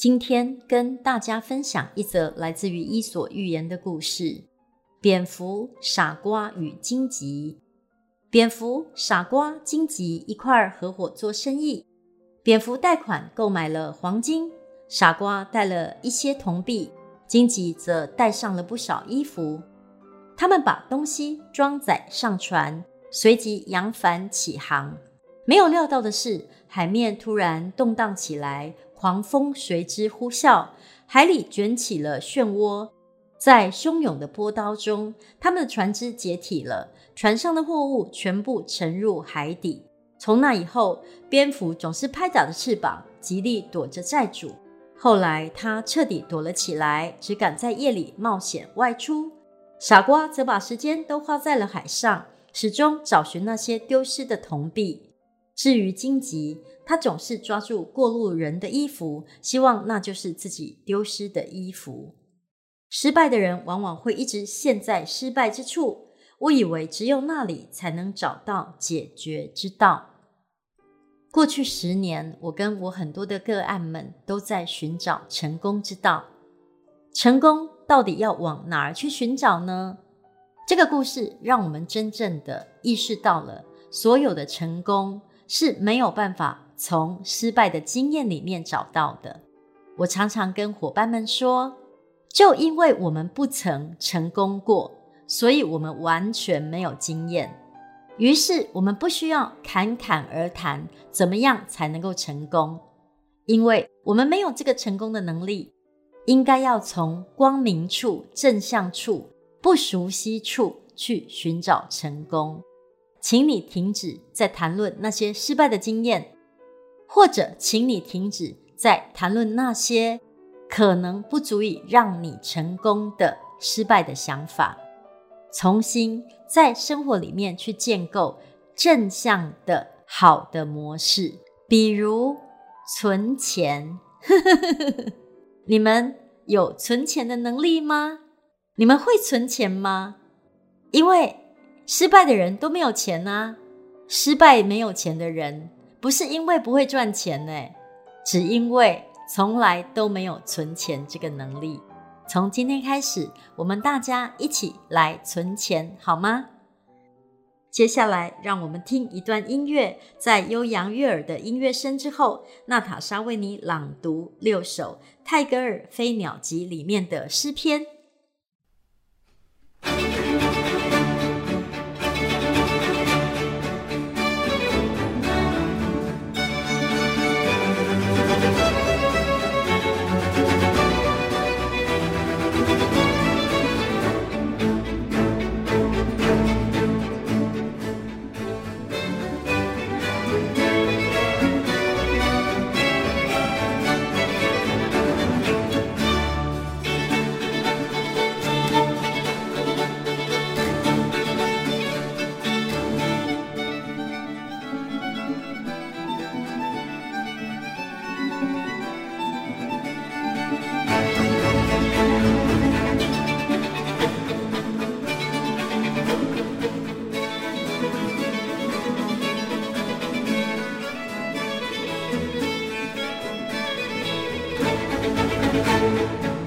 今天跟大家分享一则来自于《伊索寓言》的故事：蝙蝠、傻瓜与荆棘。蝙蝠、傻瓜、荆棘一块儿合伙做生意。蝙蝠贷款购买了黄金。傻瓜带了一些铜币，荆棘则带上了不少衣服。他们把东西装载上船，随即扬帆起航。没有料到的是，海面突然动荡起来，狂风随之呼啸，海里卷起了漩涡。在汹涌的波涛中，他们的船只解体了，船上的货物全部沉入海底。从那以后，蝙蝠总是拍打着翅膀，极力躲着债主。后来，他彻底躲了起来，只敢在夜里冒险外出。傻瓜则把时间都花在了海上，始终找寻那些丢失的铜币。至于荆棘，他总是抓住过路人的衣服，希望那就是自己丢失的衣服。失败的人往往会一直陷在失败之处，误以为只有那里才能找到解决之道。过去十年，我跟我很多的个案们都在寻找成功之道。成功到底要往哪儿去寻找呢？这个故事让我们真正的意识到了，所有的成功是没有办法从失败的经验里面找到的。我常常跟伙伴们说，就因为我们不曾成功过，所以我们完全没有经验。于是，我们不需要侃侃而谈，怎么样才能够成功？因为我们没有这个成功的能力。应该要从光明处、正向处、不熟悉处去寻找成功。请你停止在谈论那些失败的经验，或者请你停止在谈论那些可能不足以让你成功的失败的想法。重新在生活里面去建构正向的好的模式，比如存钱。你们有存钱的能力吗？你们会存钱吗？因为失败的人都没有钱啊。失败没有钱的人，不是因为不会赚钱呢，只因为从来都没有存钱这个能力。从今天开始，我们大家一起来存钱，好吗？接下来，让我们听一段音乐，在悠扬悦耳的音乐声之后，娜塔莎为你朗读六首泰戈尔《飞鸟集》里面的诗篇。Música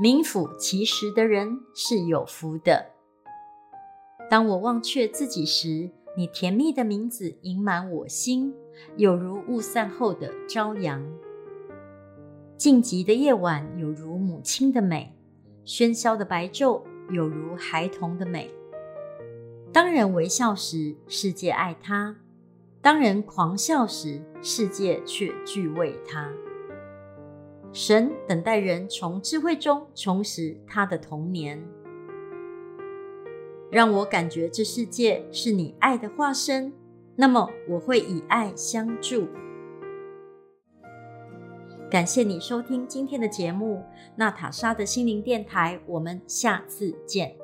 名副其实的人是有福的。当我忘却自己时，你甜蜜的名字盈满我心，有如雾散后的朝阳。静寂的夜晚有如母亲的美，喧嚣的白昼有如孩童的美。当人微笑时，世界爱他；当人狂笑时，世界却惧畏他。神等待人从智慧中重拾他的童年。让我感觉这世界是你爱的化身，那么我会以爱相助。感谢你收听今天的节目，娜塔莎的心灵电台，我们下次见。